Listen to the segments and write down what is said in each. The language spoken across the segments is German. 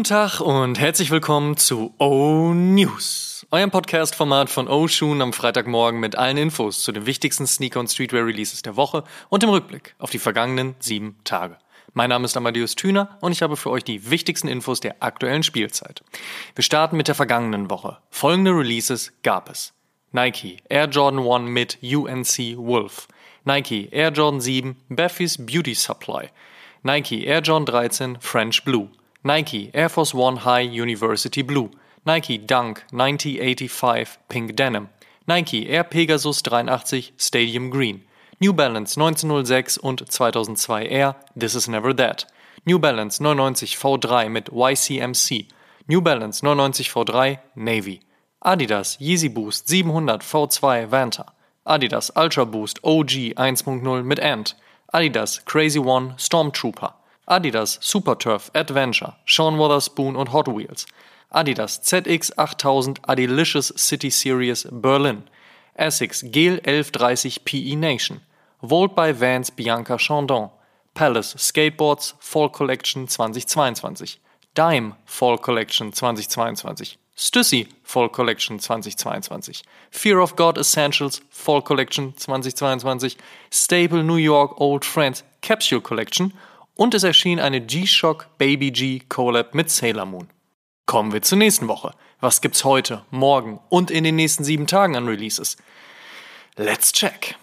Guten Tag und herzlich willkommen zu O News, eurem Podcast-Format von O Shoon am Freitagmorgen mit allen Infos zu den wichtigsten Sneaker- und Streetwear-Releases der Woche und dem Rückblick auf die vergangenen sieben Tage. Mein Name ist Amadeus Thüner und ich habe für euch die wichtigsten Infos der aktuellen Spielzeit. Wir starten mit der vergangenen Woche. Folgende Releases gab es. Nike Air Jordan 1 mit UNC Wolf. Nike Air Jordan 7 Beffy's Beauty Supply. Nike Air Jordan 13 French Blue. Nike Air Force One High University Blue, Nike Dunk 9085 Pink Denim, Nike Air Pegasus 83 Stadium Green, New Balance 1906 und 2002 Air This Is Never That, New Balance 99 V3 mit YCMC, New Balance 99 V3 Navy, Adidas Yeezy Boost 700 V2 Vanta, Adidas Ultra Boost OG 1.0 mit Ant, Adidas Crazy One Stormtrooper, Adidas Superturf Adventure, Sean Wotherspoon und Hot Wheels, Adidas ZX 8000 Adilicious City Series Berlin, Essex Gel 1130 PE Nation, Volt by Vans Bianca Chandon, Palace Skateboards Fall Collection 2022, Dime Fall Collection 2022, Stussy Fall Collection 2022, Fear of God Essentials Fall Collection 2022, Staple New York Old Friends Capsule Collection und es erschien eine G-Shock Baby G Collab mit Sailor Moon. Kommen wir zur nächsten Woche. Was gibt's heute, morgen und in den nächsten sieben Tagen an Releases? Let's check.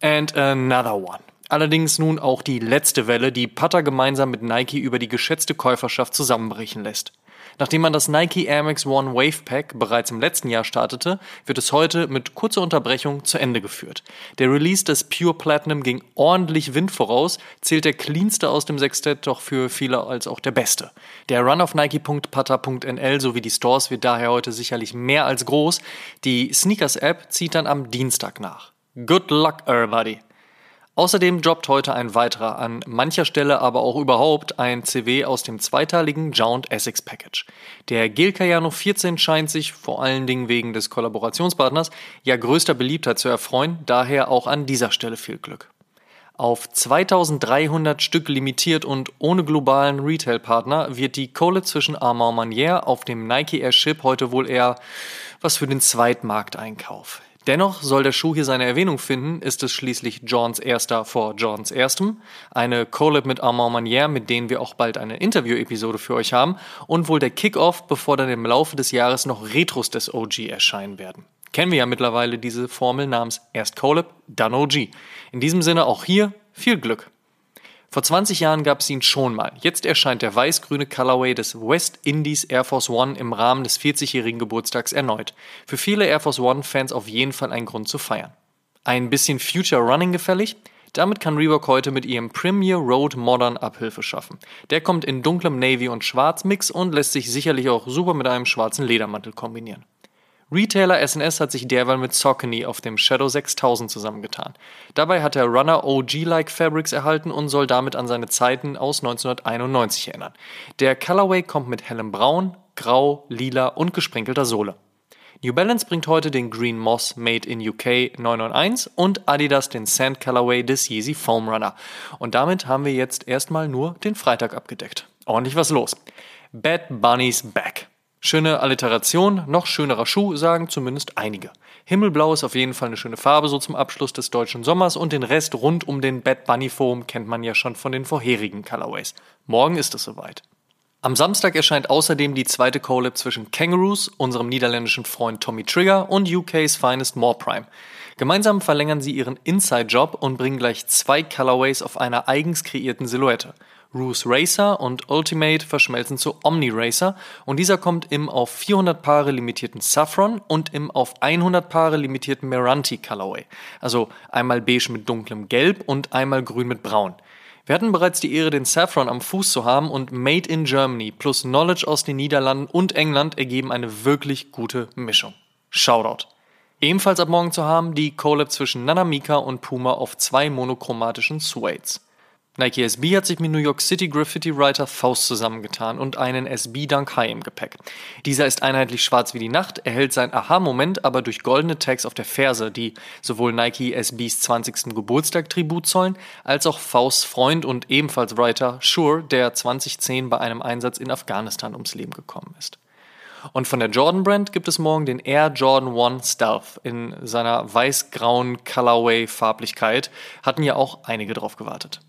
And another one. Allerdings nun auch die letzte Welle, die Putter gemeinsam mit Nike über die geschätzte Käuferschaft zusammenbrechen lässt. Nachdem man das Nike Air Max One Wave Pack bereits im letzten Jahr startete, wird es heute mit kurzer Unterbrechung zu Ende geführt. Der Release des Pure Platinum ging ordentlich Wind voraus, zählt der cleanste aus dem Sextett doch für viele als auch der beste. Der Run auf Nike.pata.nl sowie die Stores wird daher heute sicherlich mehr als groß. Die Sneakers App zieht dann am Dienstag nach. Good luck, everybody! Außerdem droppt heute ein weiterer, an mancher Stelle aber auch überhaupt ein CW aus dem zweiteiligen Jount Essex Package. Der Gel Cayano 14 scheint sich, vor allen Dingen wegen des Kollaborationspartners, ja größter Beliebtheit zu erfreuen, daher auch an dieser Stelle viel Glück. Auf 2300 Stück limitiert und ohne globalen Retail-Partner wird die Kohle zwischen Armand Manier auf dem Nike Air Ship heute wohl eher was für den Zweitmarkteinkauf. Dennoch soll der Schuh hier seine Erwähnung finden, ist es schließlich Johns erster vor Johns erstem, eine Collab mit Armand Manier, mit denen wir auch bald eine Interview-Episode für euch haben und wohl der Kickoff, bevor dann im Laufe des Jahres noch Retros des OG erscheinen werden. Kennen wir ja mittlerweile diese Formel namens erst Collab, dann OG. In diesem Sinne auch hier viel Glück. Vor 20 Jahren gab es ihn schon mal. Jetzt erscheint der weiß-grüne Colorway des West Indies Air Force One im Rahmen des 40-jährigen Geburtstags erneut. Für viele Air Force One-Fans auf jeden Fall ein Grund zu feiern. Ein bisschen Future Running gefällig? Damit kann Reebok heute mit ihrem Premier Road Modern Abhilfe schaffen. Der kommt in dunklem Navy und Schwarz Mix und lässt sich sicherlich auch super mit einem schwarzen Ledermantel kombinieren. Retailer SNS hat sich derweil mit Saucony auf dem Shadow 6000 zusammengetan. Dabei hat der Runner OG-like Fabrics erhalten und soll damit an seine Zeiten aus 1991 erinnern. Der Colorway kommt mit hellem Braun, Grau, Lila und gesprenkelter Sohle. New Balance bringt heute den Green Moss Made in UK 991 und Adidas den Sand Colorway des Yeezy Foam Runner. Und damit haben wir jetzt erstmal nur den Freitag abgedeckt. Ordentlich was los. Bad Bunny's back. Schöne Alliteration, noch schönerer Schuh, sagen zumindest einige. Himmelblau ist auf jeden Fall eine schöne Farbe so zum Abschluss des deutschen Sommers und den Rest rund um den Bad Bunny Foam kennt man ja schon von den vorherigen Colorways. Morgen ist es soweit. Am Samstag erscheint außerdem die zweite Collab zwischen Kangaroos, unserem niederländischen Freund Tommy Trigger und UK's Finest More Prime. Gemeinsam verlängern sie ihren Inside-Job und bringen gleich zwei Colorways auf einer eigens kreierten Silhouette. Roos Racer und Ultimate verschmelzen zu Omni Racer und dieser kommt im auf 400 Paare limitierten Saffron und im auf 100 Paare limitierten Meranti Colorway. Also einmal beige mit dunklem Gelb und einmal grün mit braun. Wir hatten bereits die Ehre, den Saffron am Fuß zu haben und Made in Germany plus Knowledge aus den Niederlanden und England ergeben eine wirklich gute Mischung. Shoutout. Ebenfalls ab morgen zu haben die Collab zwischen Nanamika und Puma auf zwei monochromatischen Suades. Nike SB hat sich mit New York City Graffiti Writer Faust zusammengetan und einen SB Dunk High im Gepäck. Dieser ist einheitlich schwarz wie die Nacht, erhält sein Aha-Moment aber durch goldene Tags auf der Ferse, die sowohl Nike SBs 20. Geburtstag Tribut zollen, als auch Fausts Freund und ebenfalls Writer Shure, der 2010 bei einem Einsatz in Afghanistan ums Leben gekommen ist. Und von der Jordan Brand gibt es morgen den Air Jordan 1 Stealth in seiner weiß-grauen Colorway Farblichkeit. Hatten ja auch einige drauf gewartet.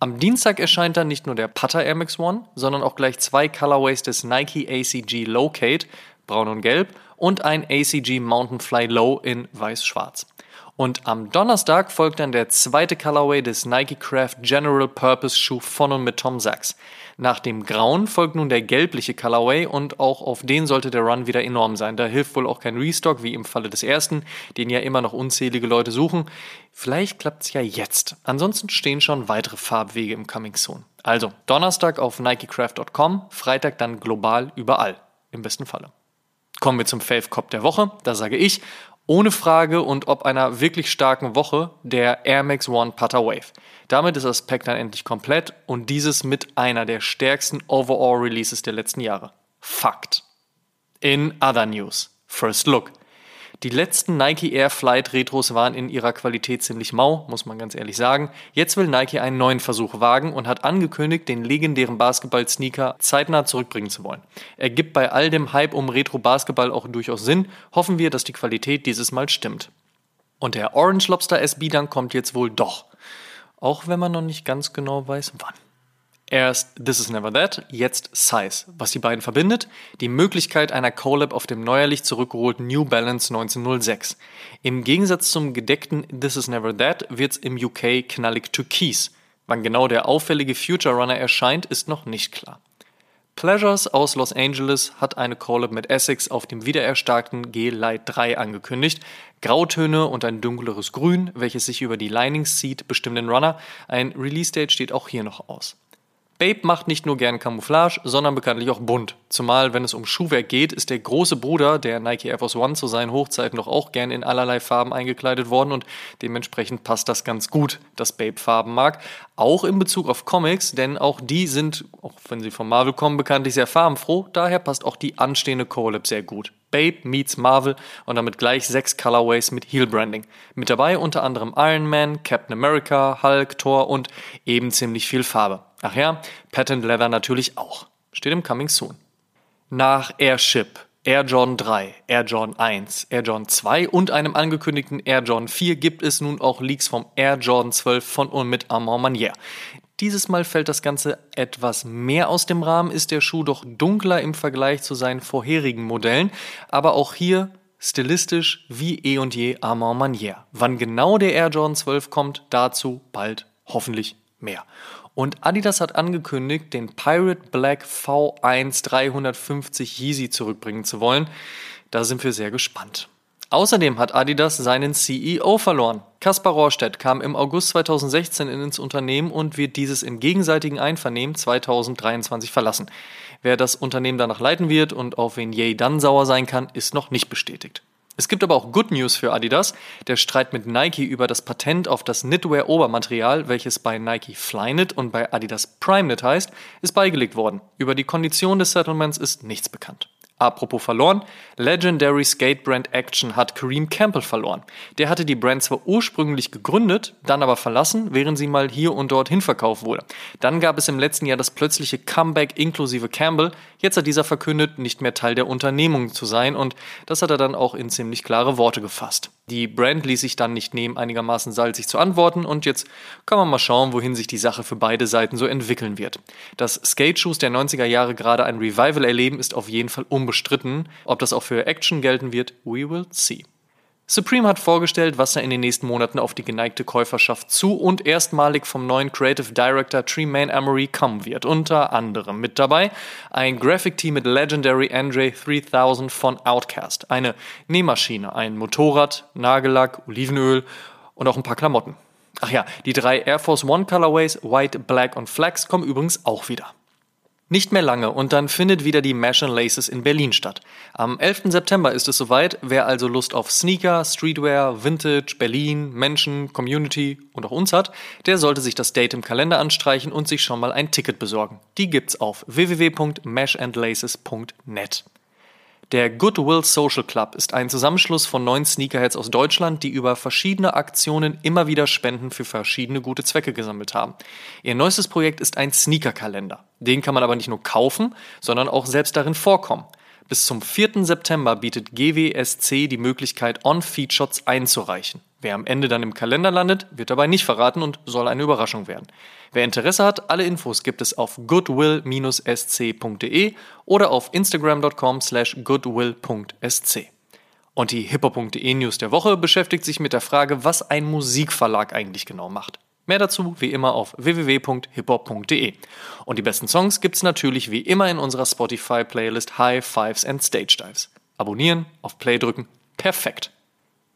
Am Dienstag erscheint dann nicht nur der Putter Air Max One, sondern auch gleich zwei Colorways des Nike ACG Locate, braun und gelb, und ein ACG Mountain Fly Low in weiß-schwarz. Und am Donnerstag folgt dann der zweite Colorway des Nike Craft General Purpose Schuh von und mit Tom Sachs. Nach dem Grauen folgt nun der gelbliche Colorway und auch auf den sollte der Run wieder enorm sein. Da hilft wohl auch kein Restock, wie im Falle des ersten, den ja immer noch unzählige Leute suchen. Vielleicht klappt's ja jetzt. Ansonsten stehen schon weitere Farbwege im Coming Soon. Also Donnerstag auf nikecraft.com, Freitag dann global überall. Im besten Falle. Kommen wir zum Fave Cop der Woche. Da sage ich, ohne Frage und ob einer wirklich starken Woche der Air Max One Putter Wave. Damit ist das Pack dann endlich komplett und dieses mit einer der stärksten Overall Releases der letzten Jahre. Fakt. In other news. First Look. Die letzten Nike Air Flight Retros waren in ihrer Qualität ziemlich mau, muss man ganz ehrlich sagen. Jetzt will Nike einen neuen Versuch wagen und hat angekündigt, den legendären Basketball-Sneaker zeitnah zurückbringen zu wollen. Er gibt bei all dem Hype um Retro-Basketball auch durchaus Sinn. Hoffen wir, dass die Qualität dieses Mal stimmt. Und der Orange Lobster SB dann kommt jetzt wohl doch. Auch wenn man noch nicht ganz genau weiß, wann. Erst This Is Never That, jetzt Size. Was die beiden verbindet? Die Möglichkeit einer Collab auf dem neuerlich zurückgeholten New Balance 1906. Im Gegensatz zum gedeckten This Is Never That wird's im UK knallig türkis. Wann genau der auffällige Future Runner erscheint, ist noch nicht klar. Pleasures aus Los Angeles hat eine Collab mit Essex auf dem wiedererstarkten G-Light 3 angekündigt. Grautöne und ein dunkleres Grün, welches sich über die Linings zieht, bestimmt den Runner. Ein Release-Date steht auch hier noch aus. Babe macht nicht nur gern Camouflage, sondern bekanntlich auch bunt. Zumal, wenn es um Schuhwerk geht, ist der große Bruder, der Nike Air Force One zu seinen Hochzeiten doch auch gern in allerlei Farben eingekleidet worden und dementsprechend passt das ganz gut, dass Babe Farben mag. Auch in Bezug auf Comics, denn auch die sind, auch wenn sie von Marvel kommen, bekanntlich sehr farbenfroh. Daher passt auch die anstehende Collab sehr gut. Babe meets Marvel und damit gleich sechs Colorways mit Heel Branding. Mit dabei unter anderem Iron Man, Captain America, Hulk, Thor und eben ziemlich viel Farbe. Ach ja, Patent Leather natürlich auch. Steht im Coming Soon. Nach Airship, Air Jordan 3, Air Jordan 1, Air Jordan 2 und einem angekündigten Air Jordan 4 gibt es nun auch Leaks vom Air Jordan 12 von und mit Armand Manier. Dieses Mal fällt das Ganze etwas mehr aus dem Rahmen, ist der Schuh doch dunkler im Vergleich zu seinen vorherigen Modellen, aber auch hier stilistisch wie eh und je Armand Manier. Wann genau der Air Jordan 12 kommt, dazu bald hoffentlich mehr. Und Adidas hat angekündigt, den Pirate Black V1 350 Yeezy zurückbringen zu wollen. Da sind wir sehr gespannt. Außerdem hat Adidas seinen CEO verloren. Kaspar Rohrstedt kam im August 2016 ins Unternehmen und wird dieses in gegenseitigem Einvernehmen 2023 verlassen. Wer das Unternehmen danach leiten wird und auf wen Ye dann sauer sein kann, ist noch nicht bestätigt. Es gibt aber auch Good News für Adidas. Der Streit mit Nike über das Patent auf das Knitwear-Obermaterial, welches bei Nike Flyknit und bei Adidas PrimeKnit heißt, ist beigelegt worden. Über die Kondition des Settlements ist nichts bekannt. Apropos verloren, Legendary Skate Brand Action hat Kareem Campbell verloren. Der hatte die Brand zwar ursprünglich gegründet, dann aber verlassen, während sie mal hier und dort hinverkauft wurde. Dann gab es im letzten Jahr das plötzliche Comeback inklusive Campbell. Jetzt hat dieser verkündet, nicht mehr Teil der Unternehmung zu sein und das hat er dann auch in ziemlich klare Worte gefasst. Die Brand ließ sich dann nicht nehmen, einigermaßen salzig zu antworten und jetzt kann man mal schauen, wohin sich die Sache für beide Seiten so entwickeln wird. Dass Skate-Shoes der 90er Jahre gerade ein Revival erleben, ist auf jeden Fall unbestritten. Ob das auch für Action gelten wird, we will see. Supreme hat vorgestellt, was er in den nächsten Monaten auf die geneigte Käuferschaft zu und erstmalig vom neuen Creative Director Tremaine Amory kommen wird. Unter anderem mit dabei ein Graphic Team mit Legendary Andre 3000 von Outcast, eine Nähmaschine, ein Motorrad, Nagellack, Olivenöl und auch ein paar Klamotten. Ach ja, die drei Air Force One Colorways, White, Black und Flex kommen übrigens auch wieder. Nicht mehr lange und dann findet wieder die Mash and Laces in Berlin statt. Am 11. September ist es soweit. Wer also Lust auf Sneaker, Streetwear, Vintage, Berlin, Menschen, Community und auch uns hat, der sollte sich das Date im Kalender anstreichen und sich schon mal ein Ticket besorgen. Die gibt's auf www.mashandlaces.net. Der Goodwill Social Club ist ein Zusammenschluss von neun Sneakerheads aus Deutschland, die über verschiedene Aktionen immer wieder Spenden für verschiedene gute Zwecke gesammelt haben. Ihr neuestes Projekt ist ein Sneakerkalender. Den kann man aber nicht nur kaufen, sondern auch selbst darin vorkommen. Bis zum 4. September bietet GWSC die Möglichkeit, On-Feed-Shots einzureichen. Wer am Ende dann im Kalender landet, wird dabei nicht verraten und soll eine Überraschung werden. Wer Interesse hat, alle Infos gibt es auf goodwill-sc.de oder auf instagram.com slash goodwill.sc. Und die hiphop.de News der Woche beschäftigt sich mit der Frage, was ein Musikverlag eigentlich genau macht. Mehr dazu wie immer auf www.hiphop.de. Und die besten Songs gibt's natürlich wie immer in unserer Spotify-Playlist High Fives and Stage Dives. Abonnieren, auf Play drücken, perfekt.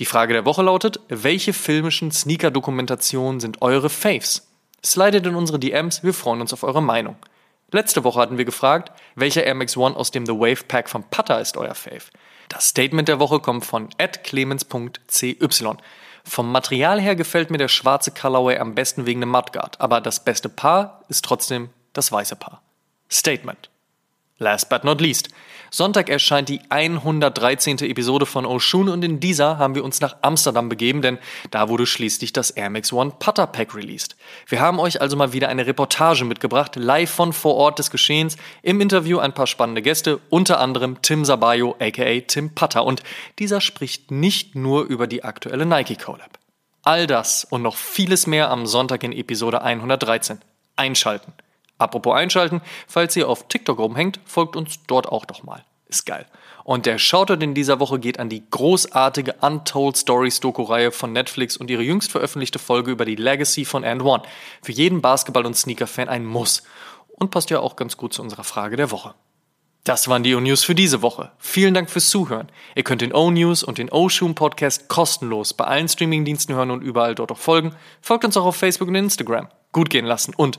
Die Frage der Woche lautet, welche filmischen Sneaker-Dokumentationen sind eure Faves? Slidet in unsere DMs, wir freuen uns auf eure Meinung. Letzte Woche hatten wir gefragt, welcher Air Max One aus dem The Wave Pack von Putter ist euer Fave? Das Statement der Woche kommt von clemens.cy. Vom Material her gefällt mir der schwarze Colorway am besten wegen dem Mudguard, aber das beste Paar ist trotzdem das weiße Paar. Statement. Last but not least. Sonntag erscheint die 113. Episode von Oshun und in dieser haben wir uns nach Amsterdam begeben, denn da wurde schließlich das Air Max One Putter Pack released. Wir haben euch also mal wieder eine Reportage mitgebracht, live von vor Ort des Geschehens. Im Interview ein paar spannende Gäste, unter anderem Tim Sabayo aka Tim Putter und dieser spricht nicht nur über die aktuelle Nike Collab. All das und noch vieles mehr am Sonntag in Episode 113. Einschalten. Apropos einschalten, falls ihr auf TikTok rumhängt, folgt uns dort auch doch mal. Ist geil. Und der Shoutout in dieser Woche geht an die großartige Untold Stories Doku-Reihe von Netflix und ihre jüngst veröffentlichte Folge über die Legacy von And One. Für jeden Basketball- und Sneaker-Fan ein Muss. Und passt ja auch ganz gut zu unserer Frage der Woche. Das waren die O-News für diese Woche. Vielen Dank fürs Zuhören. Ihr könnt den O-News und den O-Shoom Podcast kostenlos bei allen Streamingdiensten hören und überall dort auch folgen. Folgt uns auch auf Facebook und Instagram. Gut gehen lassen und